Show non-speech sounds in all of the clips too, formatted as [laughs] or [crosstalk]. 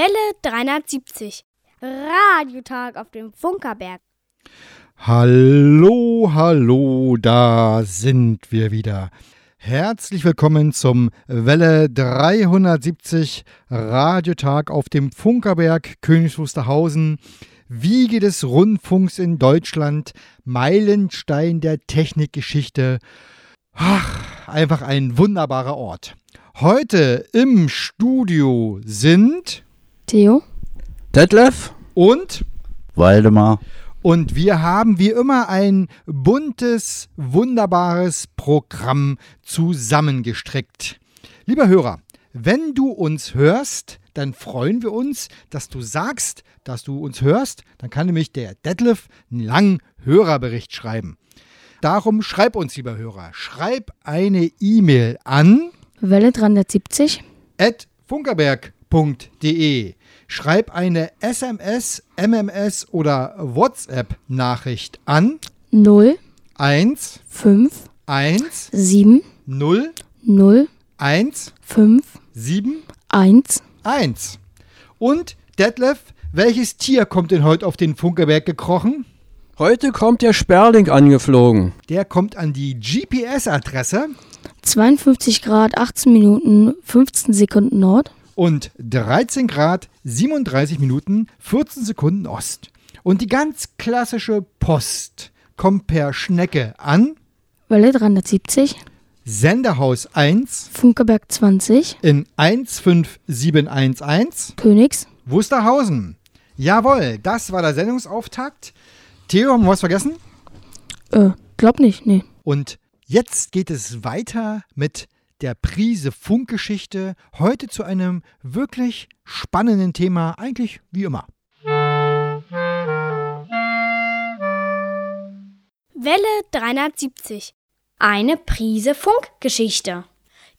Welle 370. Radiotag auf dem Funkerberg. Hallo, hallo, da sind wir wieder. Herzlich willkommen zum Welle 370 Radiotag auf dem Funkerberg Königs Wusterhausen. Wiege des Rundfunks in Deutschland, Meilenstein der Technikgeschichte. Ach, einfach ein wunderbarer Ort. Heute im Studio sind Theo, Detlef und Waldemar. Und wir haben wie immer ein buntes, wunderbares Programm zusammengestrickt. Lieber Hörer, wenn du uns hörst, dann freuen wir uns, dass du sagst, dass du uns hörst. Dann kann nämlich der Detlef einen langen Hörerbericht schreiben. Darum schreib uns, lieber Hörer, schreib eine E-Mail an Welle 370, at funkerberg.de. Schreib eine SMS, MMS oder WhatsApp-Nachricht an. 0, 1 5, 1 7, 0 0, 1 5, 7 1. 1. Und Detlef, welches Tier kommt denn heute auf den Funkerberg gekrochen? Heute kommt der Sperling angeflogen. Der kommt an die GPS-Adresse 52 Grad, 18 Minuten, 15 Sekunden Nord. Und 13 Grad 37 Minuten 14 Sekunden Ost. Und die ganz klassische Post kommt per Schnecke an Welle 370, Senderhaus 1 Funkerberg 20, in 15711 Königs. Wusterhausen. Jawohl, das war der Sendungsauftakt. Theo, haben wir was vergessen? Äh, glaub nicht, nee. Und jetzt geht es weiter mit der Prise Funkgeschichte. Heute zu einem wirklich spannenden Thema, eigentlich wie immer. Welle 370. Eine Prise Funkgeschichte.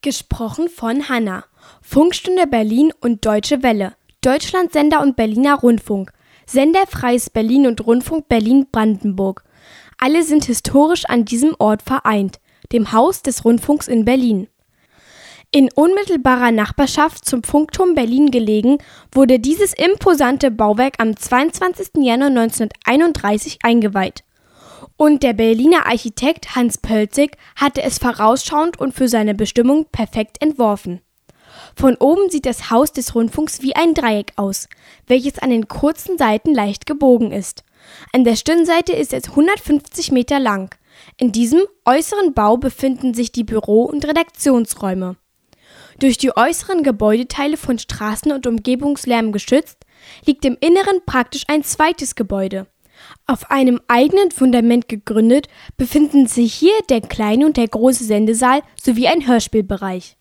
Gesprochen von Hanna. Funkstunde Berlin und Deutsche Welle. Deutschlandsender und Berliner Rundfunk. Sender Freies Berlin und Rundfunk Berlin-Brandenburg. Alle sind historisch an diesem Ort vereint, dem Haus des Rundfunks in Berlin. In unmittelbarer Nachbarschaft zum Funkturm Berlin gelegen, wurde dieses imposante Bauwerk am 22. Januar 1931 eingeweiht. Und der Berliner Architekt Hans Pölzig hatte es vorausschauend und für seine Bestimmung perfekt entworfen. Von oben sieht das Haus des Rundfunks wie ein Dreieck aus, welches an den kurzen Seiten leicht gebogen ist. An der Stirnseite ist es 150 Meter lang. In diesem äußeren Bau befinden sich die Büro- und Redaktionsräume. Durch die äußeren Gebäudeteile von Straßen und Umgebungslärm geschützt, liegt im Inneren praktisch ein zweites Gebäude. Auf einem eigenen Fundament gegründet befinden sich hier der kleine und der große Sendesaal sowie ein Hörspielbereich.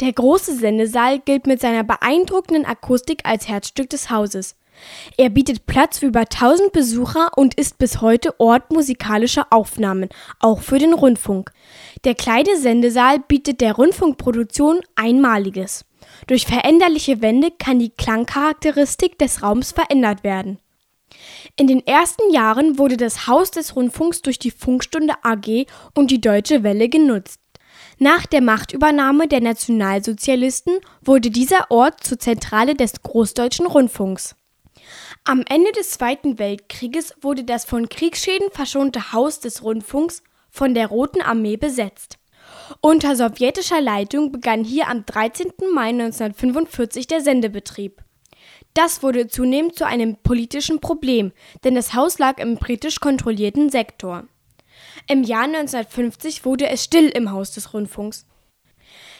Der große Sendesaal gilt mit seiner beeindruckenden Akustik als Herzstück des Hauses. Er bietet Platz für über 1000 Besucher und ist bis heute Ort musikalischer Aufnahmen, auch für den Rundfunk. Der kleine Sendesaal bietet der Rundfunkproduktion Einmaliges. Durch veränderliche Wände kann die Klangcharakteristik des Raums verändert werden. In den ersten Jahren wurde das Haus des Rundfunks durch die Funkstunde AG und die Deutsche Welle genutzt. Nach der Machtübernahme der Nationalsozialisten wurde dieser Ort zur Zentrale des Großdeutschen Rundfunks. Am Ende des Zweiten Weltkrieges wurde das von Kriegsschäden verschonte Haus des Rundfunks von der Roten Armee besetzt. Unter sowjetischer Leitung begann hier am 13. Mai 1945 der Sendebetrieb. Das wurde zunehmend zu einem politischen Problem, denn das Haus lag im britisch kontrollierten Sektor. Im Jahr 1950 wurde es still im Haus des Rundfunks.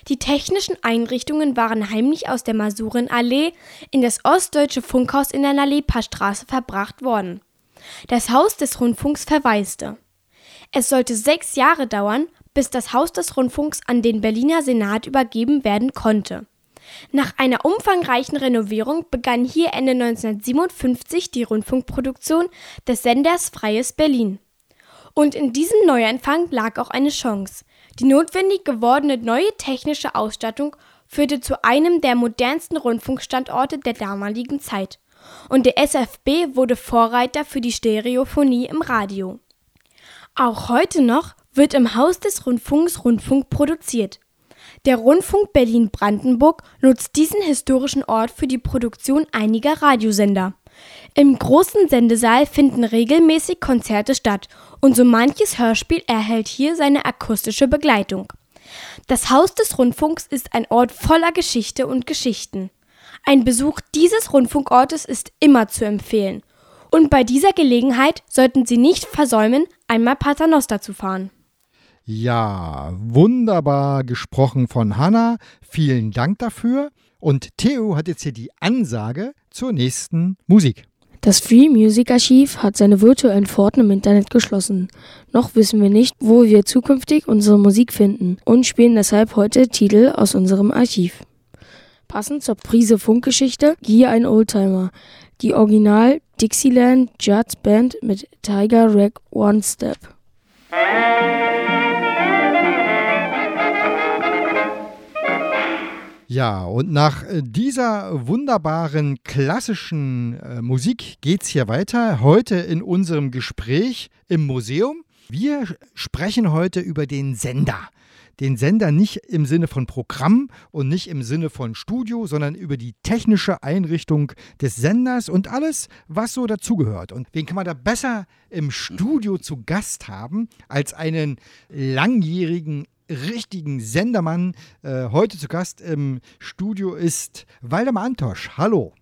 Die technischen Einrichtungen waren heimlich aus der Masurenallee in das ostdeutsche Funkhaus in der Nalepa-Straße verbracht worden. Das Haus des Rundfunks verwaiste. Es sollte sechs Jahre dauern, bis das Haus des Rundfunks an den Berliner Senat übergeben werden konnte. Nach einer umfangreichen Renovierung begann hier Ende 1957 die Rundfunkproduktion des Senders Freies Berlin. Und in diesem Neuanfang lag auch eine Chance. Die notwendig gewordene neue technische Ausstattung führte zu einem der modernsten Rundfunkstandorte der damaligen Zeit. Und der SFB wurde Vorreiter für die Stereophonie im Radio. Auch heute noch wird im Haus des Rundfunks Rundfunk produziert. Der Rundfunk Berlin-Brandenburg nutzt diesen historischen Ort für die Produktion einiger Radiosender. Im großen Sendesaal finden regelmäßig Konzerte statt und so manches Hörspiel erhält hier seine akustische Begleitung. Das Haus des Rundfunks ist ein Ort voller Geschichte und Geschichten. Ein Besuch dieses Rundfunkortes ist immer zu empfehlen. Und bei dieser Gelegenheit sollten Sie nicht versäumen, einmal Paternoster zu fahren. Ja, wunderbar gesprochen von Hanna. Vielen Dank dafür. Und Theo hat jetzt hier die Ansage zur nächsten Musik. Das Free Music Archiv hat seine virtuellen Pforten im Internet geschlossen. Noch wissen wir nicht, wo wir zukünftig unsere Musik finden und spielen deshalb heute Titel aus unserem Archiv. Passend zur Prise Funkgeschichte hier ein Oldtimer. Die Original Dixieland Jazz Band mit Tiger Rag One Step. Ja, und nach äh, dieser wunderbaren klassischen äh, Musik geht es hier weiter. Heute in unserem Gespräch im Museum. Wir sprechen heute über den Sender. Den Sender nicht im Sinne von Programm und nicht im Sinne von Studio, sondern über die technische Einrichtung des Senders und alles, was so dazugehört. Und wen kann man da besser im Studio zu Gast haben als einen langjährigen richtigen Sendermann. Äh, heute zu Gast im Studio ist Waldemar Antosch. Hallo.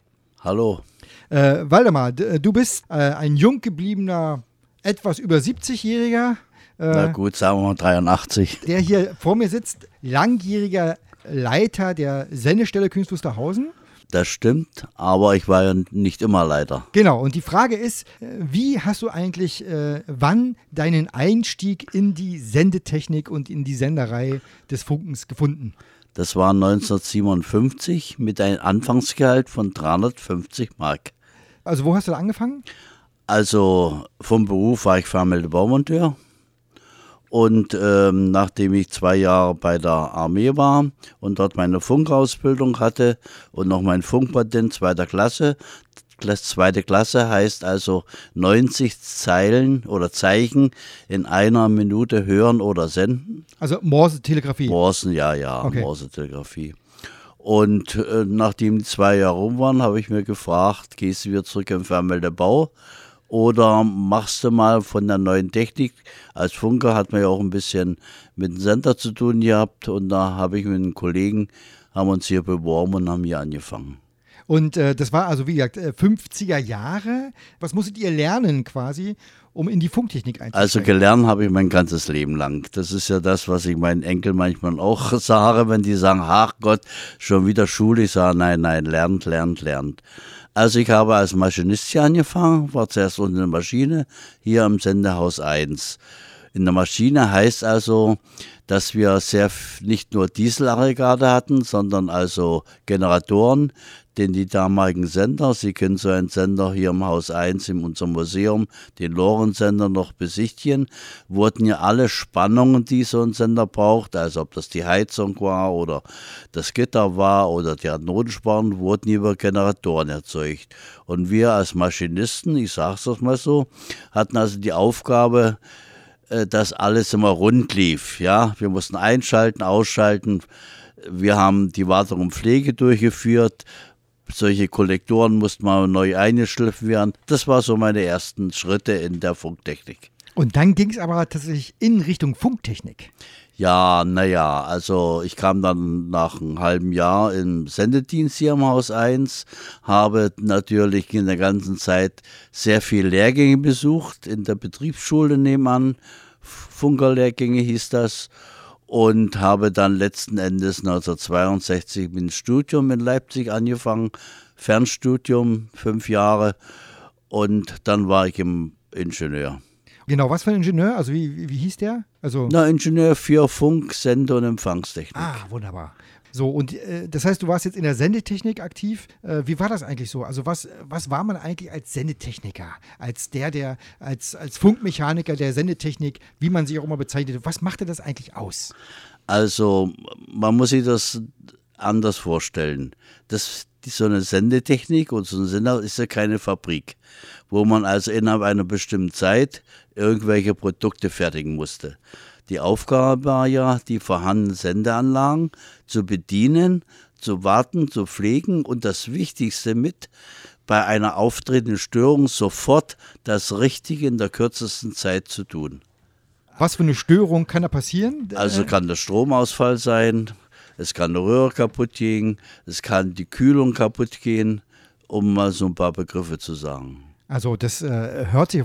Hallo. Äh, Waldemar, äh, du bist äh, ein jung gebliebener, etwas über 70-Jähriger. Äh, Na gut, sagen wir mal 83. Der hier vor mir sitzt, langjähriger Leiter der Sendestelle Königs Wusterhausen. Das stimmt, aber ich war ja nicht immer Leiter. Genau, und die Frage ist, äh, wie hast du eigentlich äh, wann deinen Einstieg in die Sendetechnik und in die Senderei des Funkens gefunden? Das war 1957 mit einem Anfangsgehalt von 350 Mark. Also wo hast du da angefangen? Also vom Beruf war ich vermeldete Baumonteur und ähm, nachdem ich zwei Jahre bei der Armee war und dort meine Funkausbildung hatte und noch mein Funkpatent zweiter Klasse, zweite Klasse heißt also 90 Zeilen oder Zeichen in einer Minute hören oder senden. Also Morse-Telegrafie? Morsen, ja, ja, okay. Morse-Telegrafie. Und äh, nachdem die zwei Jahre rum waren, habe ich mir gefragt, gehst du wieder zurück im Fernmeldebau oder machst du mal von der neuen Technik? Als Funker hat man ja auch ein bisschen mit dem Sender zu tun gehabt und da habe ich mit einem Kollegen, haben uns hier beworben und haben hier angefangen. Und äh, das war also, wie gesagt, 50er äh, Jahre. Was musstet ihr lernen quasi, um in die Funktechnik einzusteigen? Also gelernt habe ich mein ganzes Leben lang. Das ist ja das, was ich meinen Enkel manchmal auch [laughs] sage, wenn die sagen, ach Gott, schon wieder Schule. Ich sage, nein, nein, lernt, lernt, lernt. Also ich habe als Maschinist hier angefangen, war zuerst unter der Maschine hier am Sendehaus 1. In der Maschine heißt also, dass wir sehr nicht nur Dieselaggregate hatten, sondern also Generatoren, denn die damaligen Sender, Sie können so einen Sender hier im Haus 1 in unserem Museum, den Lorenz-Sender, noch besichtigen, wurden ja alle Spannungen, die so ein Sender braucht, also ob das die Heizung war oder das Gitter war oder die Notenspannung, wurden über Generatoren erzeugt. Und wir als Maschinisten, ich sage es mal so, hatten also die Aufgabe, äh, dass alles immer rund lief. Ja, wir mussten einschalten, ausschalten. Wir haben die Wartung und Pflege durchgeführt solche Kollektoren mussten mal neu eingeschliffen werden. Das war so meine ersten Schritte in der Funktechnik. Und dann ging es aber tatsächlich in Richtung Funktechnik. Ja, naja, also ich kam dann nach einem halben Jahr im Sendedienst hier im Haus 1, habe natürlich in der ganzen Zeit sehr viele Lehrgänge besucht, in der Betriebsschule nebenan, Funkerlehrgänge hieß das und habe dann letzten Endes 1962 mit dem Studium in Leipzig angefangen, Fernstudium, fünf Jahre und dann war ich im Ingenieur. Genau, was für ein Ingenieur? Also wie, wie, wie hieß der? Also Na, Ingenieur für Funk, Sende und Empfangstechnik. Ah, wunderbar. So, und äh, das heißt, du warst jetzt in der Sendetechnik aktiv. Äh, wie war das eigentlich so? Also, was, was war man eigentlich als Sendetechniker? Als der, der, als, als Funkmechaniker der Sendetechnik, wie man sich auch immer bezeichnet. Was machte das eigentlich aus? Also, man muss sich das anders vorstellen. Das, so eine Sendetechnik und so ein Sender ist ja keine Fabrik, wo man also innerhalb einer bestimmten Zeit irgendwelche Produkte fertigen musste. Die Aufgabe war ja, die vorhandenen Sendeanlagen zu bedienen, zu warten, zu pflegen und das Wichtigste mit, bei einer auftretenden Störung sofort das Richtige in der kürzesten Zeit zu tun. Was für eine Störung kann da passieren? Also kann der Stromausfall sein, es kann eine Röhre kaputt gehen, es kann die Kühlung kaputt gehen, um mal so ein paar Begriffe zu sagen. Also das äh, hört sich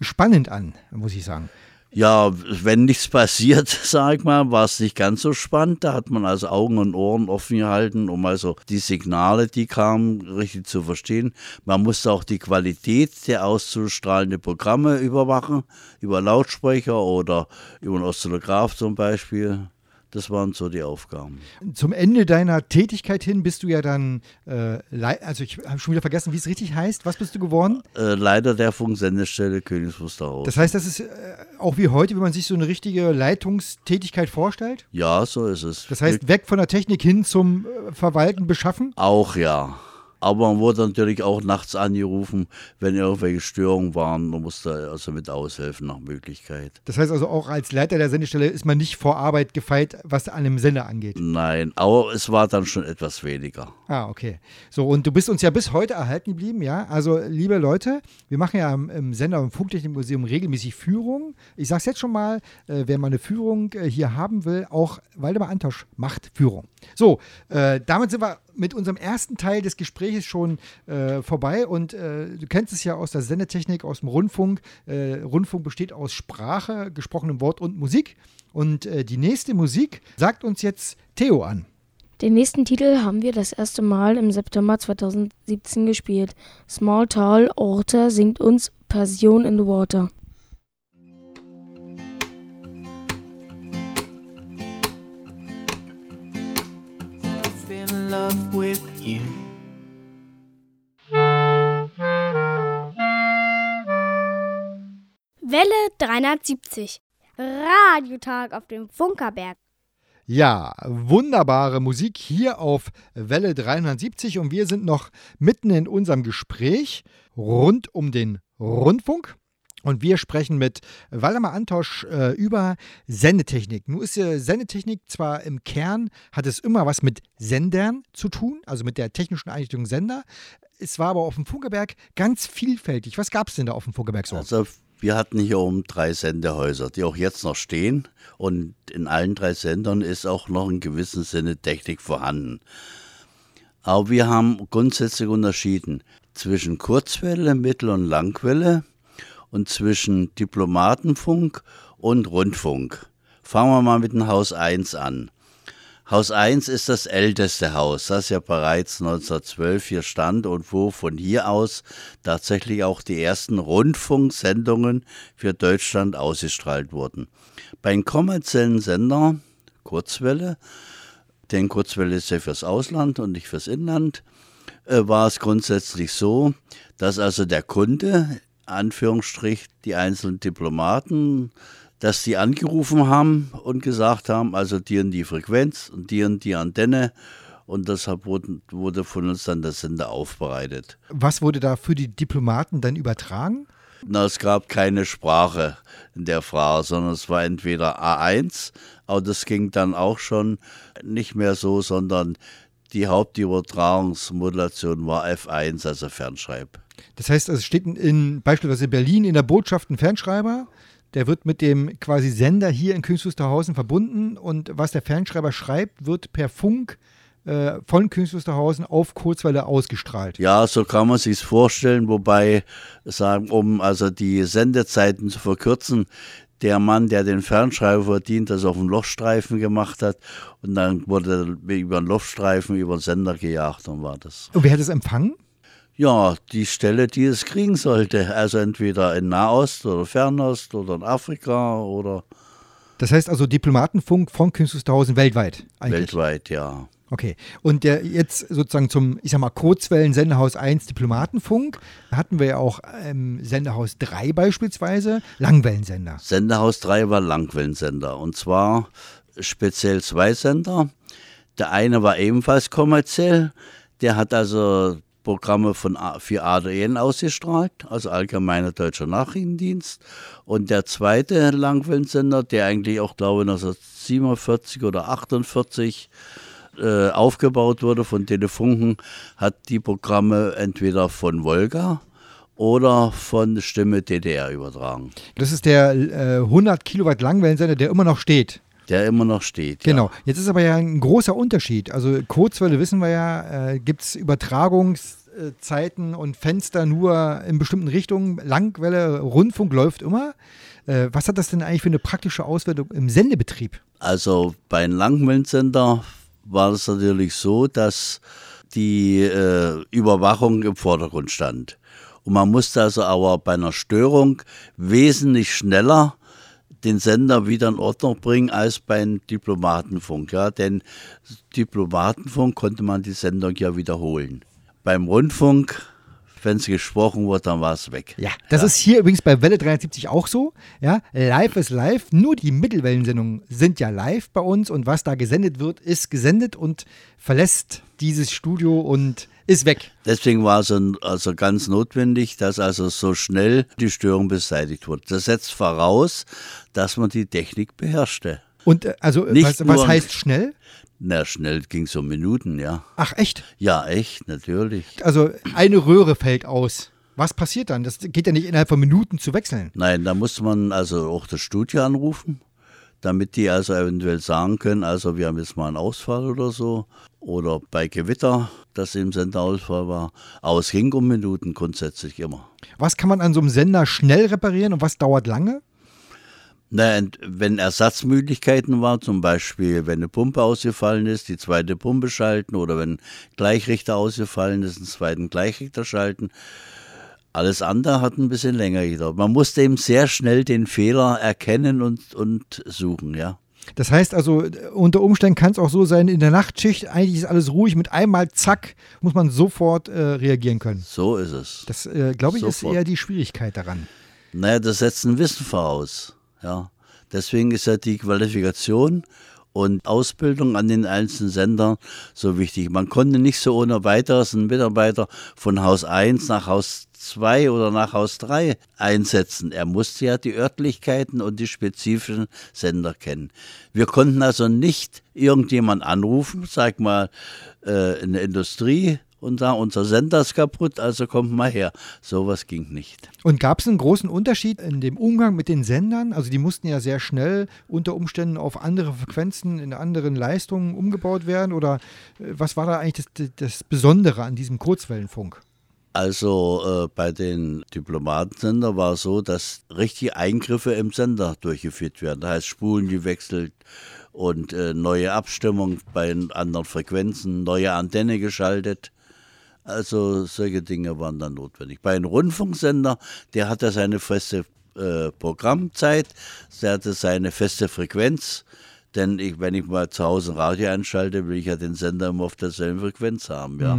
spannend an, muss ich sagen. Ja, wenn nichts passiert, [laughs] sag ich mal, war es nicht ganz so spannend. Da hat man also Augen und Ohren offen gehalten, um also die Signale, die kamen, richtig zu verstehen. Man musste auch die Qualität der auszustrahlenden Programme überwachen, über Lautsprecher oder über einen Oszillograph zum Beispiel. Das waren so die Aufgaben. Zum Ende deiner Tätigkeit hin bist du ja dann, äh, also ich habe schon wieder vergessen, wie es richtig heißt. Was bist du geworden? Äh, Leiter der Funksendestelle Königs Wusterhausen. Das heißt, das ist äh, auch wie heute, wie man sich so eine richtige Leitungstätigkeit vorstellt? Ja, so ist es. Das heißt, weg von der Technik hin zum äh, Verwalten, Beschaffen? Auch ja. Aber man wurde natürlich auch nachts angerufen, wenn irgendwelche Störungen waren. Man musste also mit aushelfen nach Möglichkeit. Das heißt also auch als Leiter der Sendestelle ist man nicht vor Arbeit gefeit, was an einem Sender angeht? Nein, aber es war dann schon etwas weniger. Ah, okay. So, und du bist uns ja bis heute erhalten geblieben, ja? Also, liebe Leute, wir machen ja im, im Sender- und Funktechnikmuseum regelmäßig Führungen. Ich sage es jetzt schon mal, äh, wer mal eine Führung äh, hier haben will, auch Waldemar Antosch macht Führung. So, äh, damit sind wir mit unserem ersten Teil des Gesprächs schon äh, vorbei und äh, du kennst es ja aus der Sendetechnik, aus dem Rundfunk. Äh, Rundfunk besteht aus Sprache, gesprochenem Wort und Musik. Und die nächste Musik sagt uns jetzt Theo an. Den nächsten Titel haben wir das erste Mal im September 2017 gespielt. Small Tall Orte singt uns Passion in the Water. love with you. Welle 370. Radiotag auf dem Funkerberg. Ja, wunderbare Musik hier auf Welle 370 und wir sind noch mitten in unserem Gespräch rund um den Rundfunk. Und wir sprechen mit Waldemar Antosch äh, über Sendetechnik. Nun ist äh, Sendetechnik zwar im Kern, hat es immer was mit Sendern zu tun, also mit der technischen Einrichtung Sender. Es war aber auf dem Funkerberg ganz vielfältig. Was gab es denn da auf dem Funkerberg so? Also wir hatten hier oben drei Sendehäuser, die auch jetzt noch stehen. Und in allen drei Sendern ist auch noch in gewissem Sinne Technik vorhanden. Aber wir haben grundsätzlich unterschieden zwischen Kurzwelle, Mittel- und Langwelle und zwischen Diplomatenfunk und Rundfunk. Fangen wir mal mit dem Haus 1 an. Haus 1 ist das älteste Haus, das ja bereits 1912 hier stand und wo von hier aus tatsächlich auch die ersten Rundfunksendungen für Deutschland ausgestrahlt wurden. Bei den kommerziellen Sender, Kurzwelle, denn Kurzwelle ist ja fürs Ausland und nicht fürs Inland, äh, war es grundsätzlich so, dass also der Kunde Anführungsstrich die einzelnen Diplomaten, dass die angerufen haben und gesagt haben, also die und die Frequenz und die und die Antenne. Und deshalb wurde, von uns dann der Sender aufbereitet. Was wurde da für die Diplomaten dann übertragen? Na, es gab keine Sprache in der Frage, sondern es war entweder A1, aber das ging dann auch schon nicht mehr so, sondern die Hauptübertragungsmodulation war F1, also Fernschreib. Das heißt, es steht in beispielsweise Berlin in der Botschaft ein Fernschreiber, der wird mit dem quasi Sender hier in Königs Wusterhausen verbunden und was der Fernschreiber schreibt, wird per Funk äh, von Königs Wusterhausen auf Kurzwelle ausgestrahlt. Ja, so kann man sich vorstellen, wobei sagen, um also die Sendezeiten zu verkürzen, der Mann, der den Fernschreiber verdient, das auf dem Lochstreifen gemacht hat und dann wurde über den Lochstreifen über den Sender gejagt und war das. Und wer hat es empfangen? Ja, die Stelle, die es kriegen sollte. Also entweder in Nahost oder Fernost oder in Afrika oder. Das heißt also Diplomatenfunk von Künstlerhausen weltweit? Eigentlich. Weltweit, ja. Okay. Und der jetzt sozusagen zum, ich sag mal, Kurzwellen Sendehaus 1 Diplomatenfunk hatten wir ja auch ähm, Sendehaus 3 beispielsweise, Langwellensender. Sendehaus 3 war Langwellensender und zwar speziell zwei Sender. Der eine war ebenfalls kommerziell, der hat also Programme von für ADN ausgestrahlt, also Allgemeiner Deutscher Nachrichtendienst. Und der zweite Langwellensender, der eigentlich auch, glaube ich, 1947 oder 48 äh, aufgebaut wurde von Telefunken, hat die Programme entweder von Volga oder von Stimme DDR übertragen. Das ist der äh, 100 Kilowatt Langwellensender, der immer noch steht. Der immer noch steht. Genau. Ja. Jetzt ist aber ja ein großer Unterschied. Also Kurzwelle wissen wir ja, äh, gibt es Übertragungszeiten und Fenster nur in bestimmten Richtungen. Langwelle, Rundfunk läuft immer. Äh, was hat das denn eigentlich für eine praktische Auswertung im Sendebetrieb? Also bei einem Langwellensender war es natürlich so, dass die äh, Überwachung im Vordergrund stand. Und man musste also aber bei einer Störung wesentlich schneller den Sender wieder in Ordnung bringen als beim Diplomatenfunk. Ja? Denn Diplomatenfunk konnte man die Sendung ja wiederholen. Beim Rundfunk, wenn es gesprochen wurde, dann war es weg. Ja, das ja. ist hier übrigens bei Welle 73 auch so. Ja, live ist live. Nur die Mittelwellensendungen sind ja live bei uns und was da gesendet wird, ist gesendet und verlässt dieses Studio und ist weg. Deswegen war es also ganz notwendig, dass also so schnell die Störung beseitigt wurde. Das setzt voraus, dass man die Technik beherrschte. Und äh, also Nicht was, was heißt schnell? Na, schnell ging es um Minuten, ja. Ach echt? Ja, echt, natürlich. Also eine Röhre fällt aus. Was passiert dann? Das geht ja nicht innerhalb von Minuten zu wechseln. Nein, da musste man also auch das Studio anrufen, damit die also eventuell sagen können, also wir haben jetzt mal einen Ausfall oder so. Oder bei Gewitter, dass im Sender Ausfall war. Aber es ging um Minuten grundsätzlich immer. Was kann man an so einem Sender schnell reparieren und was dauert lange? Na, wenn Ersatzmöglichkeiten waren, zum Beispiel, wenn eine Pumpe ausgefallen ist, die zweite Pumpe schalten oder wenn Gleichrichter ausgefallen ist, einen zweiten Gleichrichter schalten. Alles andere hat ein bisschen länger gedauert. Man musste eben sehr schnell den Fehler erkennen und, und suchen, ja. Das heißt also, unter Umständen kann es auch so sein, in der Nachtschicht, eigentlich ist alles ruhig, mit einmal zack, muss man sofort äh, reagieren können. So ist es. Das, äh, glaube ich, ist Sofort. eher die Schwierigkeit daran. Naja, das setzt ein Wissen voraus. Ja. Deswegen ist ja die Qualifikation und Ausbildung an den einzelnen Sendern so wichtig. Man konnte nicht so ohne weiteres einen Mitarbeiter von Haus 1 nach Haus 2 oder nach Haus 3 einsetzen. Er musste ja die Örtlichkeiten und die spezifischen Sender kennen. Wir konnten also nicht irgendjemand anrufen, sag mal, äh, in der Industrie und sagen, unser Sender ist kaputt, also kommt mal her. Sowas ging nicht. Und gab es einen großen Unterschied in dem Umgang mit den Sendern? Also die mussten ja sehr schnell unter Umständen auf andere Frequenzen in anderen Leistungen umgebaut werden. Oder äh, was war da eigentlich das, das Besondere an diesem Kurzwellenfunk? Also äh, bei den Diplomatensender war es so, dass richtige Eingriffe im Sender durchgeführt werden. Da heißt Spulen gewechselt und äh, neue Abstimmung bei anderen Frequenzen, neue Antenne geschaltet. Also solche Dinge waren dann notwendig. Bei einem Rundfunksender, der hatte seine feste äh, Programmzeit, der hatte seine feste Frequenz. Denn ich, wenn ich mal zu Hause ein Radio einschalte, will ich ja den Sender immer auf derselben Frequenz haben. Ja.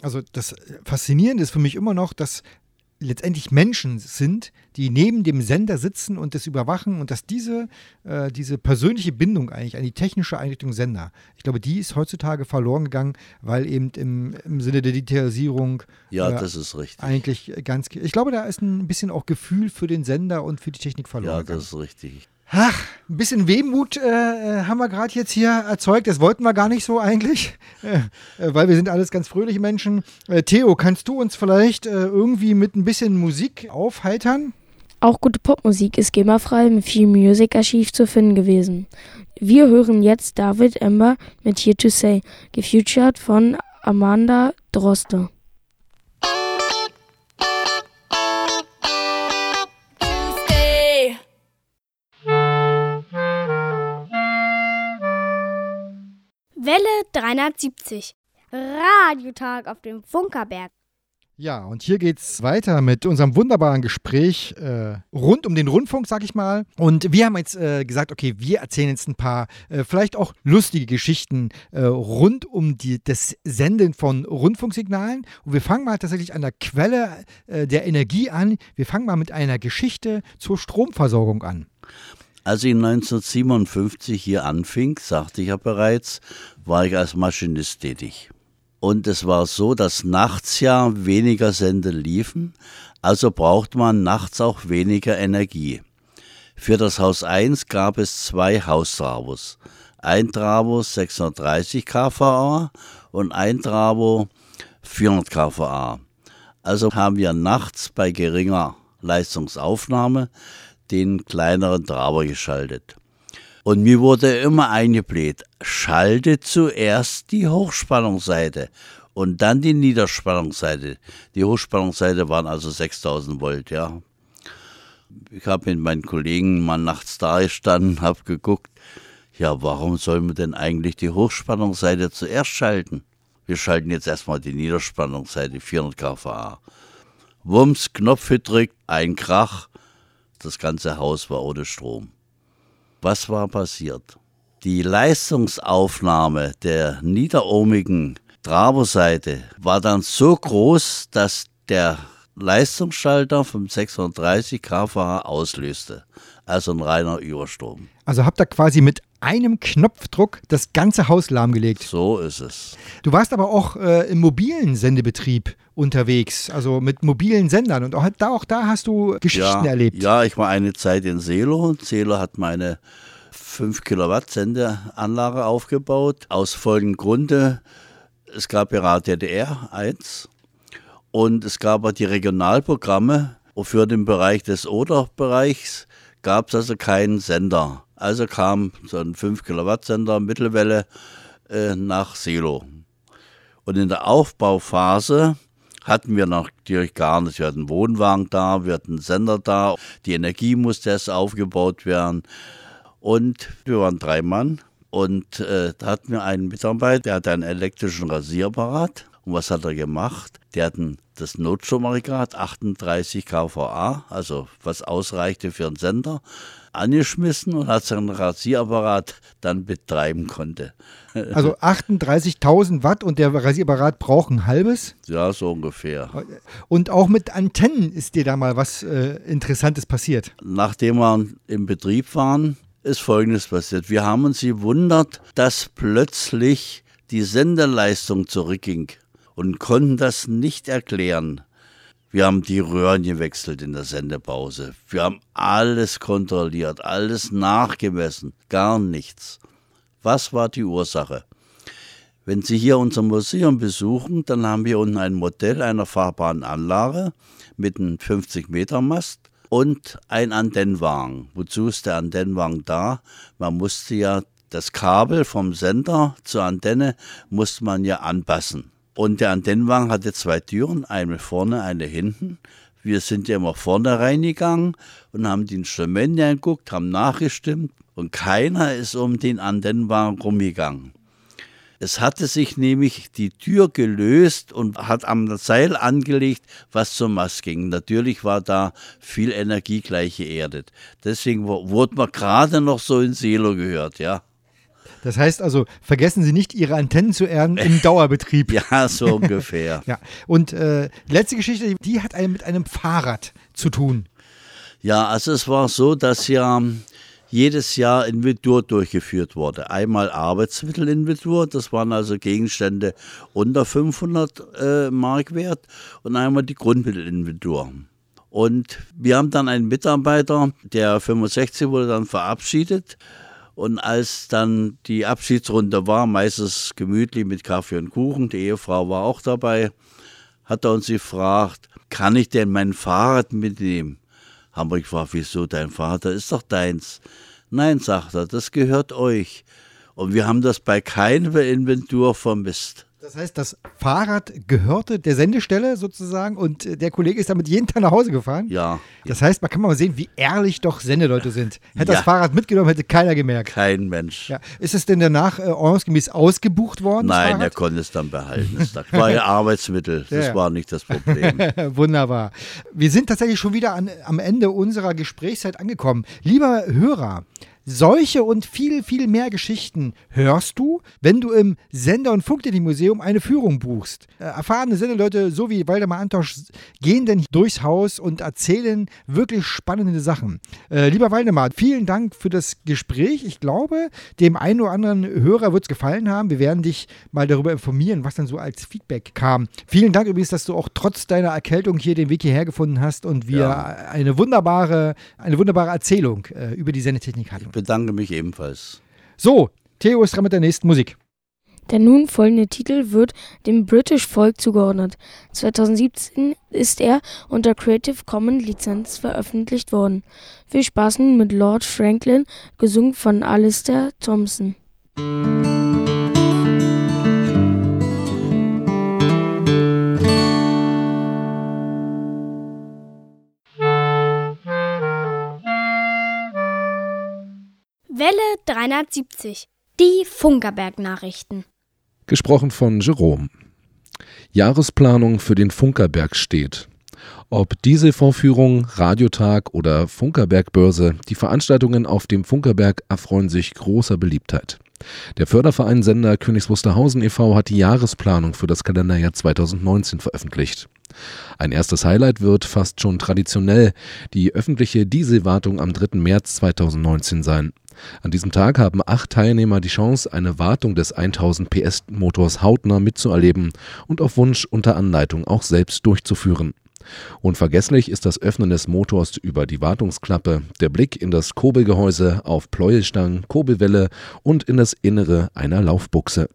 Also das Faszinierende ist für mich immer noch, dass letztendlich Menschen sind, die neben dem Sender sitzen und das überwachen und dass diese, äh, diese persönliche Bindung eigentlich an die technische Einrichtung Sender, ich glaube, die ist heutzutage verloren gegangen, weil eben im, im Sinne der Digitalisierung Ja, äh, das ist richtig. eigentlich ganz, ich glaube, da ist ein bisschen auch Gefühl für den Sender und für die Technik verloren Ja, gegangen. das ist richtig. Ach, ein bisschen Wehmut äh, äh, haben wir gerade jetzt hier erzeugt. Das wollten wir gar nicht so eigentlich, [laughs] äh, weil wir sind alles ganz fröhliche Menschen. Äh, Theo, kannst du uns vielleicht äh, irgendwie mit ein bisschen Musik aufheitern? Auch gute Popmusik ist GEMA-frei im Free Music Archiv zu finden gewesen. Wir hören jetzt David Ember mit Here to Say, gefeatured von Amanda Droste. Welle 370. Radiotag auf dem Funkerberg. Ja, und hier geht's weiter mit unserem wunderbaren Gespräch äh, rund um den Rundfunk, sag ich mal. Und wir haben jetzt äh, gesagt, okay, wir erzählen jetzt ein paar äh, vielleicht auch lustige Geschichten äh, rund um die, das Senden von Rundfunksignalen. Und wir fangen mal tatsächlich an der Quelle äh, der Energie an. Wir fangen mal mit einer Geschichte zur Stromversorgung an. Als ich 1957 hier anfing, sagte ich ja bereits, war ich als Maschinist tätig. Und es war so, dass nachts ja weniger Sender liefen, also braucht man nachts auch weniger Energie. Für das Haus 1 gab es zwei Haustravos. Ein Travo 630 kVA und ein Travo 400 kVA. Also haben wir nachts bei geringer Leistungsaufnahme den kleineren Travo geschaltet. Und mir wurde immer eingebläht, schalte zuerst die Hochspannungsseite und dann die Niederspannungsseite. Die Hochspannungsseite waren also 6000 Volt, ja. Ich habe mit meinen Kollegen mal nachts da gestanden, habe geguckt, ja, warum soll man denn eigentlich die Hochspannungsseite zuerst schalten? Wir schalten jetzt erstmal die Niederspannungsseite 400 kVA. Wumms, Knopf gedrückt, ein Krach, das ganze Haus war ohne Strom. Was war passiert? Die Leistungsaufnahme der niederohmigen Travo-Seite war dann so groß, dass der Leistungsschalter vom 630 kVA auslöste. Also ein reiner Überstrom. Also habt ihr quasi mit einem Knopfdruck das ganze Haus lahmgelegt. So ist es. Du warst aber auch äh, im mobilen Sendebetrieb unterwegs, also mit mobilen Sendern. Und auch da, auch da hast du Geschichten ja, erlebt. Ja, ich war eine Zeit in Selo. Selo hat meine 5 Kilowatt Sendeanlage aufgebaut. Aus folgendem Grunde. Es gab ja DDR 1 und es gab auch die Regionalprogramme. Und für den Bereich des Oder-Bereichs gab es also keinen Sender. Also kam so ein 5 Kilowatt Sender Mittelwelle äh, nach Selo. Und in der Aufbauphase hatten wir natürlich gar nichts. Wir hatten einen Wohnwagen da, wir hatten einen Sender da, die Energie musste erst aufgebaut werden. Und wir waren drei Mann. Und äh, da hatten wir einen Mitarbeiter, der hatte einen elektrischen Rasierapparat. Und was hat er gemacht? Der hat das Notstromaggregat 38 kVA, also was ausreichte für einen Sender, angeschmissen und hat seinen Rasierapparat dann betreiben konnte. [laughs] Also 38.000 Watt und der Rasierapparat braucht ein halbes? Ja, so ungefähr. Und auch mit Antennen ist dir da mal was äh, Interessantes passiert? Nachdem wir im Betrieb waren, ist Folgendes passiert. Wir haben uns gewundert, dass plötzlich die Senderleistung zurückging und konnten das nicht erklären. Wir haben die Röhren gewechselt in der Sendepause. Wir haben alles kontrolliert, alles nachgemessen, gar nichts. Was war die Ursache? Wenn Sie hier unser Museum besuchen, dann haben wir unten ein Modell einer fahrbaren Anlage mit einem 50-Meter-Mast und ein Antennenwagen. Wozu ist der Antennenwagen da? Man musste ja das Kabel vom Sender zur Antenne musste man ja anpassen. Und der Antennenwagen hatte zwei Türen, eine vorne, eine hinten. Wir sind ja immer vorne reingegangen und haben die Instrumente angeguckt, haben nachgestimmt und keiner ist um den Antennenwagen rumgegangen. Es hatte sich nämlich die Tür gelöst und hat am Seil angelegt, was zum Mast ging. Natürlich war da viel Energie gleich geerdet. Deswegen wurde man gerade noch so in Selo gehört, ja. Das heißt also, vergessen Sie nicht, Ihre Antennen zu erden im [laughs] Dauerbetrieb. ja, so ungefähr. [laughs] ja. Und äh, letzte Geschichte, die hat mit einem Fahrrad zu tun. Ja, also es war so, dass ja jedes Jahr Inventur durchgeführt wurde. Einmal Arbeitsmittelinventur, das waren also Gegenstände unter 500 äh, Mark wert und einmal die Grundmittelinventur. Und wir haben dann einen Mitarbeiter, der 65 wurde dann verabschiedet. Und als dann die Abschiedsrunde war, meistens gemütlich mit Kaffee und Kuchen, die Ehefrau war auch dabei, hat er uns gefragt, kann ich denn mein Fahrrad mitnehmen? Wir gefragt, wieso dein Vater ist doch deins? Nein, sagt er, das gehört euch. Und wir haben das bei keiner Inventur vermisst. Das heißt, das Fahrrad gehörte der Sendestelle sozusagen und äh, der Kollege ist damit jeden Tag nach Hause gefahren? Ja. Das heißt, man kann mal sehen, wie ehrlich doch Sendeleute sind. Hätte ja. das Fahrrad mitgenommen, hätte keiner gemerkt. Kein Mensch. Ja. Ist es denn danach äh, ordnungsgemäß ausgebucht worden? Nein, er konnte es dann behalten. Das [laughs] war ja Arbeitsmittel. Das ja. war nicht das Problem. [laughs] Wunderbar. Wir sind tatsächlich schon wieder an, am Ende unserer Gesprächszeit angekommen. Lieber Hörer, solche und viel, viel mehr Geschichten hörst du, wenn du im Sender- und Funktechnikmuseum eine Führung buchst. Äh, erfahrene Sendeleute, so wie Waldemar Antosch, gehen dann durchs Haus und erzählen wirklich spannende Sachen. Äh, lieber Waldemar, vielen Dank für das Gespräch. Ich glaube, dem einen oder anderen Hörer wird es gefallen haben. Wir werden dich mal darüber informieren, was dann so als Feedback kam. Vielen Dank übrigens, dass du auch trotz deiner Erkältung hier den Weg hierher gefunden hast und wir ja. eine wunderbare, eine wunderbare Erzählung äh, über die Sendetechnik hatten bedanke mich ebenfalls. So, Theo ist dran mit der nächsten Musik. Der nun folgende Titel wird dem British Folk zugeordnet. 2017 ist er unter Creative Commons Lizenz veröffentlicht worden. Viel Spaß nun mit Lord Franklin, gesungen von Alistair Thompson. 370. Die Funkerberg-Nachrichten. Gesprochen von Jerome. Jahresplanung für den Funkerberg steht. Ob Dieselvorführung, Radiotag oder Funkerbergbörse, die Veranstaltungen auf dem Funkerberg erfreuen sich großer Beliebtheit. Der Förderverein Sender Königs Wusterhausen e.V. hat die Jahresplanung für das Kalenderjahr 2019 veröffentlicht. Ein erstes Highlight wird fast schon traditionell die öffentliche Dieselwartung am 3. März 2019 sein. An diesem Tag haben acht Teilnehmer die Chance, eine Wartung des 1000 PS Motors hautnah mitzuerleben und auf Wunsch unter Anleitung auch selbst durchzuführen. Unvergesslich ist das Öffnen des Motors über die Wartungsklappe, der Blick in das Kurbelgehäuse auf Pleuelstangen, Kurbelwelle und in das Innere einer Laufbuchse.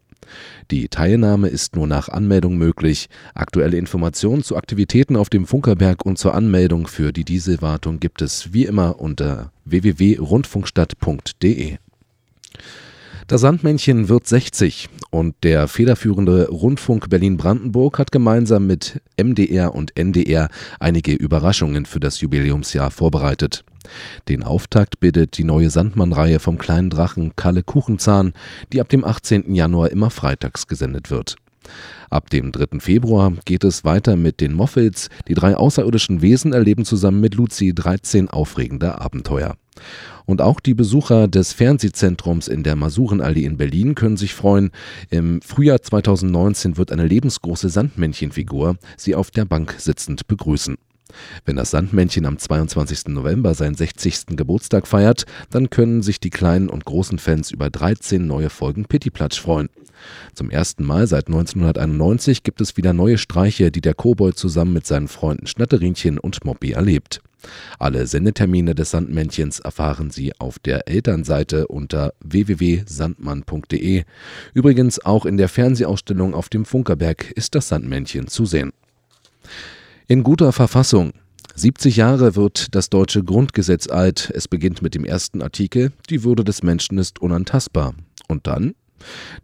Die Teilnahme ist nur nach Anmeldung möglich. Aktuelle Informationen zu Aktivitäten auf dem Funkerberg und zur Anmeldung für die Dieselwartung gibt es wie immer unter www.rundfunkstadt.de. Das Sandmännchen wird 60 und der federführende Rundfunk Berlin-Brandenburg hat gemeinsam mit MDR und NDR einige Überraschungen für das Jubiläumsjahr vorbereitet. Den Auftakt bildet die neue Sandmann-Reihe vom kleinen Drachen Kalle Kuchenzahn, die ab dem 18. Januar immer freitags gesendet wird. Ab dem 3. Februar geht es weiter mit den Moffels. Die drei außerirdischen Wesen erleben zusammen mit Luzi 13 aufregende Abenteuer. Und auch die Besucher des Fernsehzentrums in der Masurenallee in Berlin können sich freuen. Im Frühjahr 2019 wird eine lebensgroße Sandmännchenfigur sie auf der Bank sitzend begrüßen. Wenn das Sandmännchen am 22. November seinen 60. Geburtstag feiert, dann können sich die kleinen und großen Fans über 13 neue Folgen Pittiplatsch freuen. Zum ersten Mal seit 1991 gibt es wieder neue Streiche, die der Kobold zusammen mit seinen Freunden Schnatterinchen und Moppy erlebt. Alle Sendetermine des Sandmännchens erfahren Sie auf der Elternseite unter www.sandmann.de. Übrigens auch in der Fernsehausstellung auf dem Funkerberg ist das Sandmännchen zu sehen. In guter Verfassung. 70 Jahre wird das deutsche Grundgesetz alt. Es beginnt mit dem ersten Artikel, die Würde des Menschen ist unantastbar. Und dann?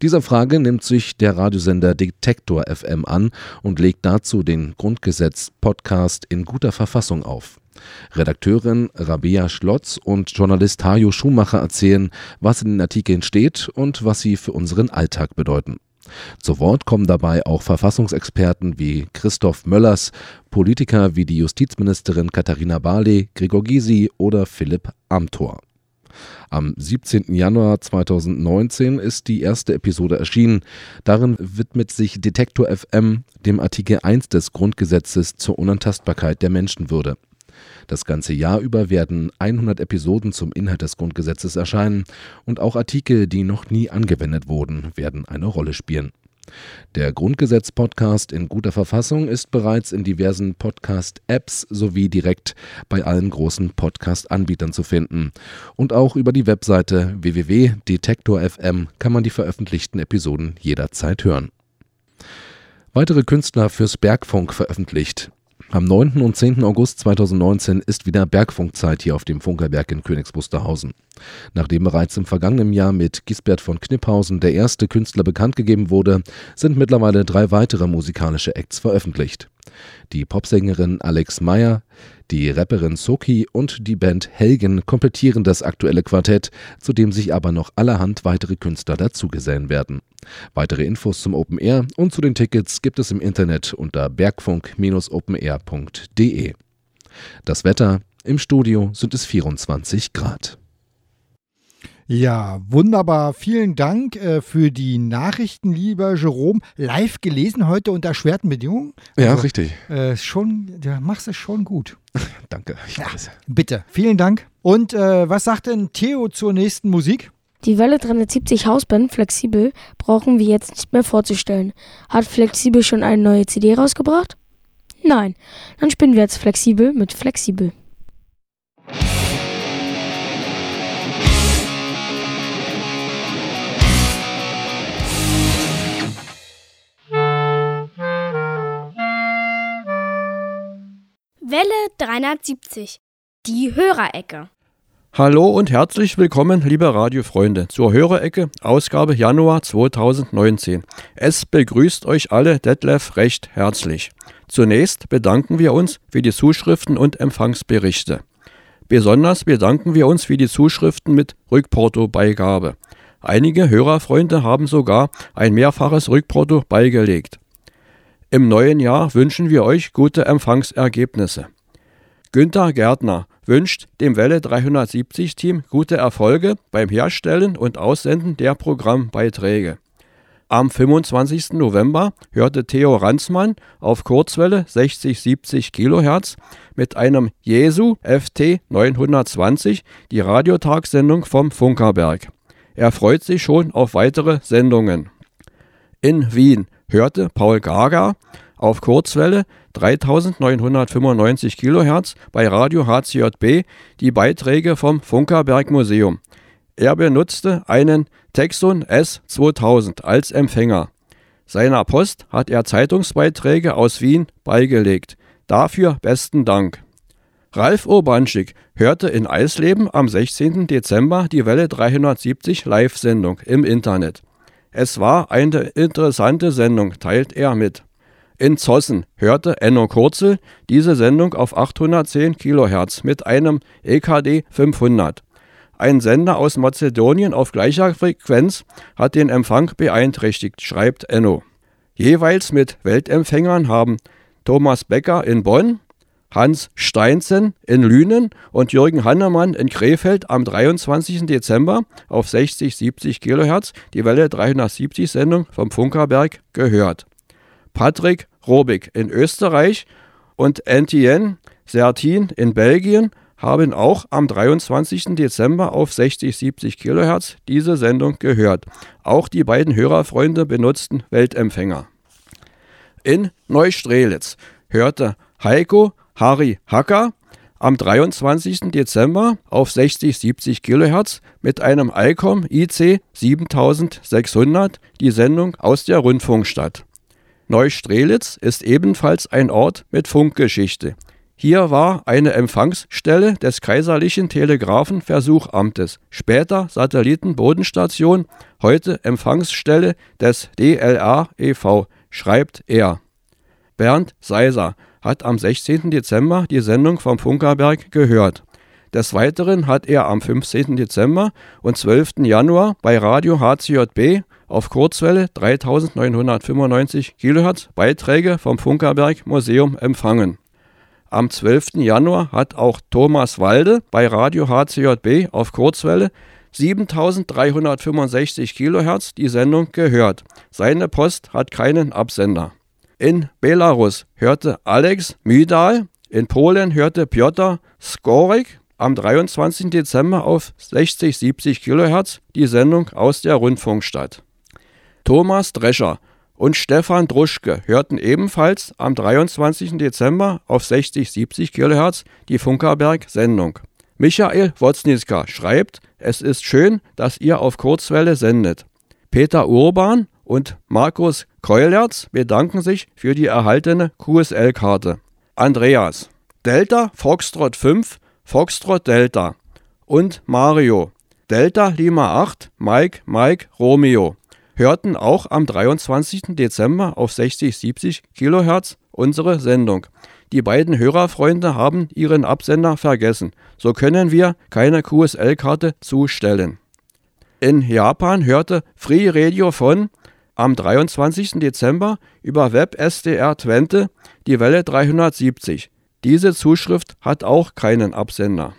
Dieser Frage nimmt sich der Radiosender Detektor FM an und legt dazu den Grundgesetz-Podcast in guter Verfassung auf. Redakteurin Rabea Schlotz und Journalist Hajo Schumacher erzählen, was in den Artikeln steht und was sie für unseren Alltag bedeuten. Zu Wort kommen dabei auch Verfassungsexperten wie Christoph Möllers, Politiker wie die Justizministerin Katharina Barley, Gregor Gysi oder Philipp Amthor. Am 17. Januar 2019 ist die erste Episode erschienen. Darin widmet sich Detektor FM dem Artikel 1 des Grundgesetzes zur Unantastbarkeit der Menschenwürde. Das ganze Jahr über werden 100 Episoden zum Inhalt des Grundgesetzes erscheinen und auch Artikel, die noch nie angewendet wurden, werden eine Rolle spielen. Der Grundgesetz-Podcast in guter Verfassung ist bereits in diversen Podcast-Apps sowie direkt bei allen großen Podcast-Anbietern zu finden. Und auch über die Webseite www.detektor.fm kann man die veröffentlichten Episoden jederzeit hören. Weitere Künstler fürs Bergfunk veröffentlicht. Am 9. und 10. August 2019 ist wieder Bergfunkzeit hier auf dem Funkerberg in Königs Wusterhausen. Nachdem bereits im vergangenen Jahr mit Gisbert von Knipphausen der erste Künstler bekannt gegeben wurde, sind mittlerweile drei weitere musikalische Acts veröffentlicht. Die Popsängerin Alex Meyer, die Rapperin Soki und die Band Helgen komplettieren das aktuelle Quartett, zu dem sich aber noch allerhand weitere Künstler dazugesellen werden. Weitere Infos zum Open Air und zu den Tickets gibt es im Internet unter bergfunk-openair.de. Das Wetter im Studio sind es 24 Grad. Ja, wunderbar. Vielen Dank äh, für die Nachrichten, lieber Jerome. Live gelesen heute unter erschwerten Bedingungen. Ja, Also, richtig. Äh, schon, du machst es schon gut. [laughs] Danke. Ich Ja. weiß. Bitte. Vielen Dank. Und äh, was sagt denn Theo zur nächsten Musik? Die Welle 370 Hausband Flexibel brauchen wir jetzt nicht mehr vorzustellen. Hat Flexibel schon eine neue CD rausgebracht? Nein. Dann spielen wir jetzt Flexibel mit Flexibel. Welle 370. Die Hörerecke. Hallo und herzlich willkommen, liebe Radiofreunde, zur Hörerecke, Ausgabe Januar 2019. Es begrüßt euch alle Detlef recht herzlich. Zunächst bedanken wir uns für die Zuschriften und Empfangsberichte. Besonders bedanken wir uns für die Zuschriften mit Rückporto-Beigabe. Einige Hörerfreunde haben sogar ein mehrfaches Rückporto beigelegt. Im neuen Jahr wünschen wir euch gute Empfangsergebnisse. Günter Gärtner wünscht dem Welle 370 Team gute Erfolge beim Herstellen und Aussenden der Programmbeiträge. Am 25. November hörte Theo Ransmann auf Kurzwelle 60-70 kHz mit einem Jesu FT 920 die Radiotagsendung vom Funkerberg. Er freut sich schon auf weitere Sendungen. In Wien hörte Paul Gaga auf Kurzwelle 3995 kHz bei Radio HCJB die Beiträge vom Funkerberg Museum. Er benutzte einen Texon S2000 als Empfänger. Seiner Post hat er Zeitungsbeiträge aus Wien beigelegt. Dafür besten Dank. Ralf Urbanschik hörte in Eisleben am 16. Dezember die Welle 370 Live-Sendung im Internet. Es war eine interessante Sendung, teilt er mit. In Zossen hörte Enno Kurzel diese Sendung auf 810 kHz mit einem EKD 500. Ein Sender aus Mazedonien auf gleicher Frequenz hat den Empfang beeinträchtigt, schreibt Enno. Jeweils mit Weltempfängern haben Thomas Becker in Bonn, Hans Steinzen in Lünen und Jürgen Hannemann in Krefeld am 23. Dezember auf 60-70 kHz die Welle 370 Sendung vom Funkerberg gehört. Patrick Robig in Österreich und Etienne Sertin in Belgien haben auch am 23. Dezember auf 60-70 kHz diese Sendung gehört. Auch die beiden Hörerfreunde benutzten Weltempfänger. In Neustrelitz hörte Heiko Harry Hacker am 23. Dezember auf 60-70 kHz mit einem ICOM IC 7600 die Sendung aus der Rundfunkstadt. Neustrelitz ist ebenfalls ein Ort mit Funkgeschichte. Hier war eine Empfangsstelle des Kaiserlichen Telegraphenversuchamtes, später Satellitenbodenstation, heute Empfangsstelle des DLR e.V., schreibt er. Bernd Seiser hat am 16. Dezember die Sendung vom Funkerberg gehört. Des Weiteren hat er am 15. Dezember und 12. Januar bei Radio HCJB auf Kurzwelle 3995 kHz Beiträge vom Funkerberg Museum empfangen. Am 12. Januar hat auch Thomas Walde bei Radio HCJB auf Kurzwelle 7365 kHz die Sendung gehört. Seine Post hat keinen Absender. In Belarus hörte Alex Mydal, in Polen hörte Piotr Skorik am 23. Dezember auf 60-70 kHz die Sendung aus der Rundfunkstadt. Thomas Drescher und Stefan Druschke hörten ebenfalls am 23. Dezember auf 60-70 kHz die Funkerberg-Sendung. Michael Woznitzka schreibt, es ist schön, dass ihr auf Kurzwelle sendet. Peter Urban und Markus Keulertz bedanken sich für die erhaltene QSL-Karte. Andreas, Delta Foxtrot 5, Foxtrot Delta und Mario, Delta Lima 8, Mike, Mike, Romeo, hörten auch am 23. Dezember auf 60-70 kHz unsere Sendung. Die beiden Hörerfreunde haben ihren Absender vergessen. So können wir keine QSL-Karte zustellen. In Japan hörte Free Radio von am 23. Dezember über Web SDR Twente die Welle 370. Diese Zuschrift hat auch keinen Absender.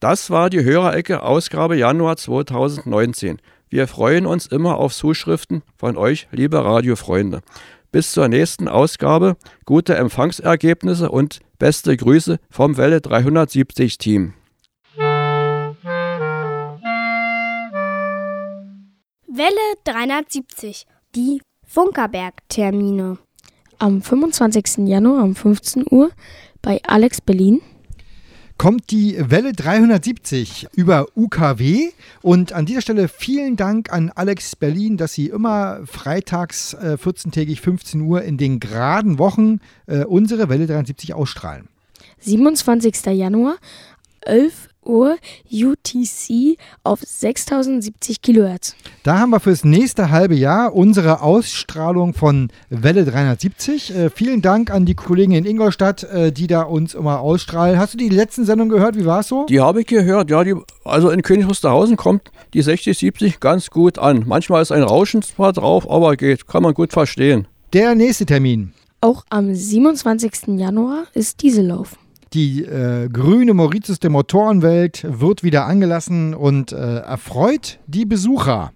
Das war die Hörerecke Ausgabe Januar 2019. Wir freuen uns immer auf Zuschriften von euch, liebe Radiofreunde. Bis zur nächsten Ausgabe, gute Empfangsergebnisse und beste Grüße vom Welle 370 Team. Welle 370, die Funkerberg-Termine. Am 25. Januar um 15 Uhr bei Alex Berlin kommt die Welle 370 über UKW. Und an dieser Stelle vielen Dank an Alex Berlin, dass sie immer freitags äh, 14-tägig 15 Uhr in den geraden Wochen äh, unsere Welle 370 ausstrahlen. 27. Januar, 11 Uhr UTC auf 6070 Kilohertz. Da haben wir fürs nächste halbe Jahr unsere Ausstrahlung von Welle 370. Äh, vielen Dank an die Kollegen in Ingolstadt, äh, die da uns immer ausstrahlen. Hast du die letzten Sendungen gehört? Wie war es so? Die habe ich gehört, ja. Die, also in König Wusterhausen kommt die 6070 ganz gut an. Manchmal ist ein Rauschen zwar drauf, aber geht. Kann man gut verstehen. Der nächste Termin. Auch am 27. Januar ist Diesellauf. Die äh, grüne Mauritius der Motorenwelt wird wieder angelassen und äh, erfreut die Besucher.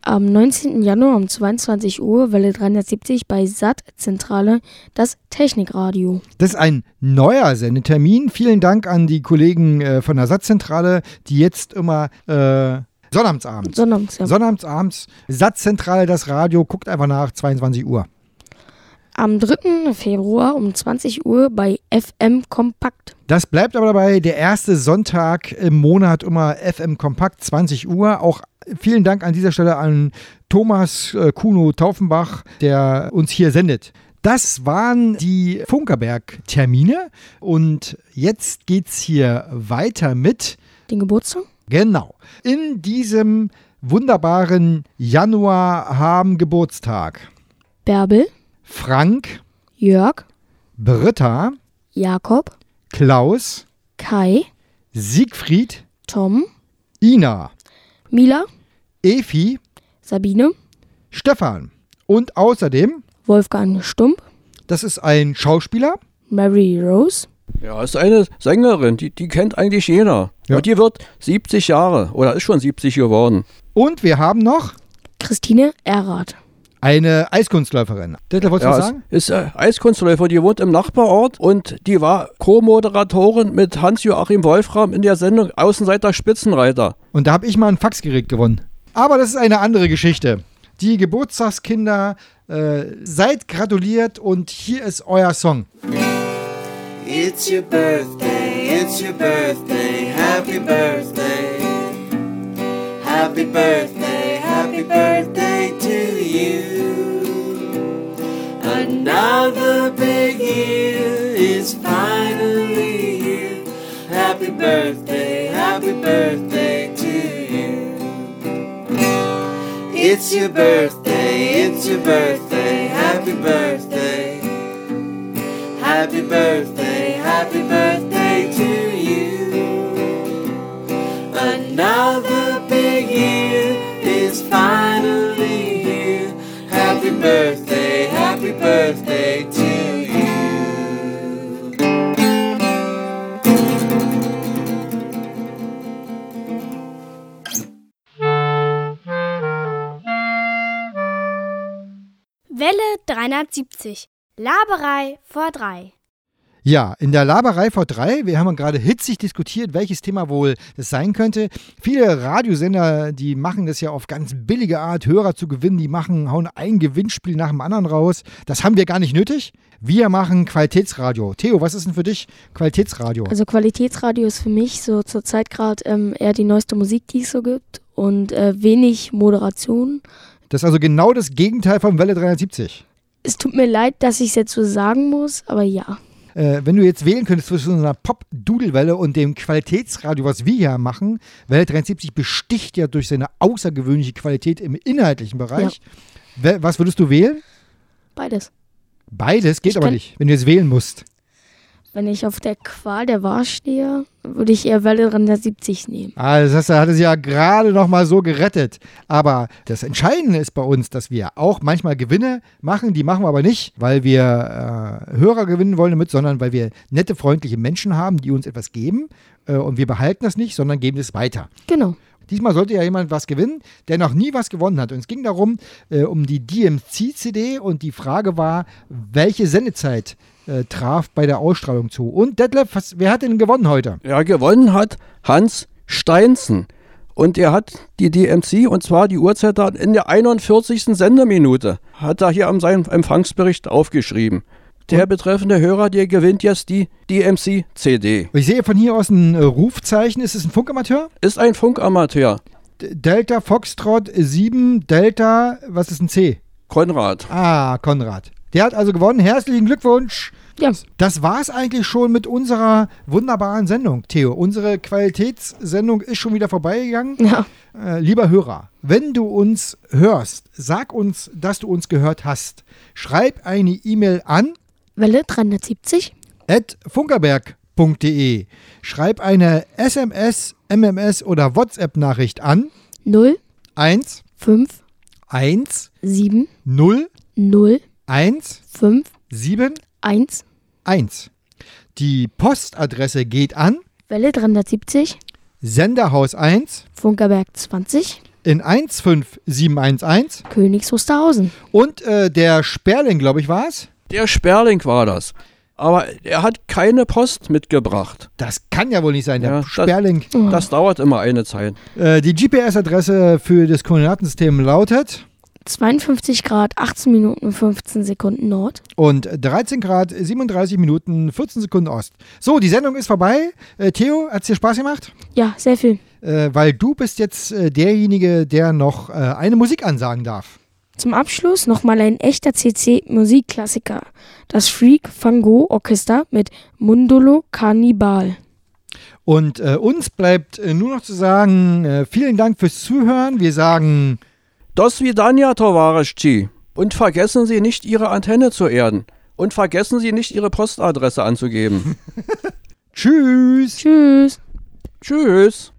Am 19. Januar um 22 Uhr Welle 370 bei SAT Zentrale das Technikradio. Das ist ein neuer Sendetermin. Vielen Dank an die Kollegen äh, von der SAT-Zentrale, die jetzt immer äh, Sonnabends. Sonnabends, ja. Sonnabends, SAT-Zentrale, das Radio, guckt einfach nach, 22 Uhr am 3. Februar um 20 Uhr bei FM Kompakt. Das bleibt aber dabei, der erste Sonntag im Monat immer FM Kompakt, 20 Uhr. Auch vielen Dank an dieser Stelle an Thomas äh, Kuno Taufenbach, der uns hier sendet. Das waren die Funkerberg-Termine und jetzt geht's hier weiter mit den Geburtstag. Genau. In diesem wunderbaren Januar haben Geburtstag. Bärbel. Frank, Jörg, Britta, Jakob, Klaus, Kai, Siegfried, Tom, Ina, Mila, Efi, Sabine, Stefan und außerdem Wolfgang Stump. Das ist ein Schauspieler. Mary Rose. Ja, ist eine Sängerin, die, die kennt eigentlich jeder. Ja. Und die wird 70 Jahre oder ist schon 70 geworden. Und wir haben noch Christine Errath. Eine Eiskunstläuferin. Detlef, wolltest ja, du sagen? Ist äh, Eiskunstläufer, die wohnt im Nachbarort und die war Co-Moderatorin mit Hans-Joachim Wolfram in der Sendung Außenseiter Spitzenreiter. Und da habe ich mal ein Faxgerät gewonnen. Aber das ist eine andere Geschichte. Die Geburtstagskinder, äh, seid gratuliert und hier ist euer Song. It's your birthday, it's your birthday, happy birthday. Happy birthday, happy birthday Another big year is finally here. Happy birthday, happy birthday to you. It's your birthday, it's your birthday, happy birthday. Happy birthday, happy birthday 370. Laberei vor drei. Ja, in der Laberei vor drei, wir haben gerade hitzig diskutiert, welches Thema wohl das sein könnte. Viele Radiosender, die machen das ja auf ganz billige Art, Hörer zu gewinnen, die machen, hauen ein Gewinnspiel nach dem anderen raus. Das haben wir gar nicht nötig. Wir machen Qualitätsradio. Theo, was ist denn für dich Qualitätsradio? Also Qualitätsradio ist für mich so zurzeit gerade ähm, eher die neueste Musik, die es so gibt und äh, wenig Moderation. Das ist also genau das Gegenteil von Welle 370. Es tut mir leid, dass ich es jetzt so sagen muss, aber ja äh, wenn du jetzt wählen könntest zwischen so einer Pop-Dudelwelle und dem Qualitätsradio, was wir hier machen, Welle 73 besticht ja durch seine außergewöhnliche Qualität im inhaltlichen Bereich. Ja. Was würdest du wählen? Beides. Beides geht ich aber nicht, wenn du jetzt wählen musst. Wenn ich auf der Qual der Wahl stehe, würde ich eher Welle 370 nehmen. Ah, das hatte sie ja gerade noch mal so gerettet. Aber das Entscheidende ist bei uns, dass wir auch manchmal Gewinne machen. Die machen wir aber nicht, weil wir äh, Hörer gewinnen wollen damit, sondern weil wir nette, freundliche Menschen haben, die uns etwas geben. Äh, und wir behalten das nicht, sondern geben es weiter. Genau. Diesmal sollte ja jemand was gewinnen, der noch nie was gewonnen hat. Und es ging darum, äh, um die DMC-CD und die Frage war, welche Sendezeit äh, traf bei der Ausstrahlung zu. Und Detlef, was, wer hat denn gewonnen heute? Ja, gewonnen hat Hans Steinzen. Und er hat die DMC, und zwar die Uhrzeit da in der 41. Sendeminute, hat er hier an seinem Empfangsbericht aufgeschrieben. Der betreffende Hörer, der gewinnt jetzt die DMC-CD. Ich sehe von hier aus ein äh, Rufzeichen. Ist es ein Funkamateur? Ist ein Funkamateur. D Delta Foxtrot 7 Delta, was ist ein C? Konrad. Ah, Konrad. Der hat also gewonnen. Herzlichen Glückwunsch. Ja. Das war es eigentlich schon mit unserer wunderbaren Sendung, Theo. Unsere Qualitätssendung ist schon wieder vorbeigegangen. Ja. Äh, lieber Hörer, wenn du uns hörst, sag uns, dass du uns gehört hast. Schreib eine E-Mail an Welle 370. at funkerberg.de. Schreib eine SMS, MMS oder WhatsApp-Nachricht an 0, 1 5, 1 7, 0 0, 1 5, 7 1. 1. Die Postadresse geht an Welle 370. Senderhaus 1 Funkerberg 20. in 15711 Königs Wusterhausen. und äh, der Sperling, glaube ich, war es. Der Sperling war das. Aber er hat keine Post mitgebracht. Das kann ja wohl nicht sein, der Ja, das- Sperling. Das dauert immer eine Zeit. Äh, die GPS-Adresse für das Koordinatensystem lautet 52 Grad, 18 Minuten, 15 Sekunden Nord. und 13 Grad, 37 Minuten, 14 Sekunden Ost. So, die Sendung ist vorbei. Äh, Theo, hat es dir Spaß gemacht? Ja, sehr viel. Äh, weil du bist jetzt äh, derjenige, der noch äh, eine Musik ansagen darf. Zum Abschluss nochmal ein echter CC-Musikklassiker. Das Freak Van Gogh Orchester mit Mundolo Cannibal. Und äh, uns bleibt äh, nur noch zu sagen, vielen Dank fürs Zuhören. Wir sagen Dos vidania, Tovarischi. Und vergessen Sie nicht, Ihre Antenne zu erden. Und vergessen Sie nicht, Ihre Postadresse anzugeben. [laughs] Tschüss. Tschüss. Tschüss.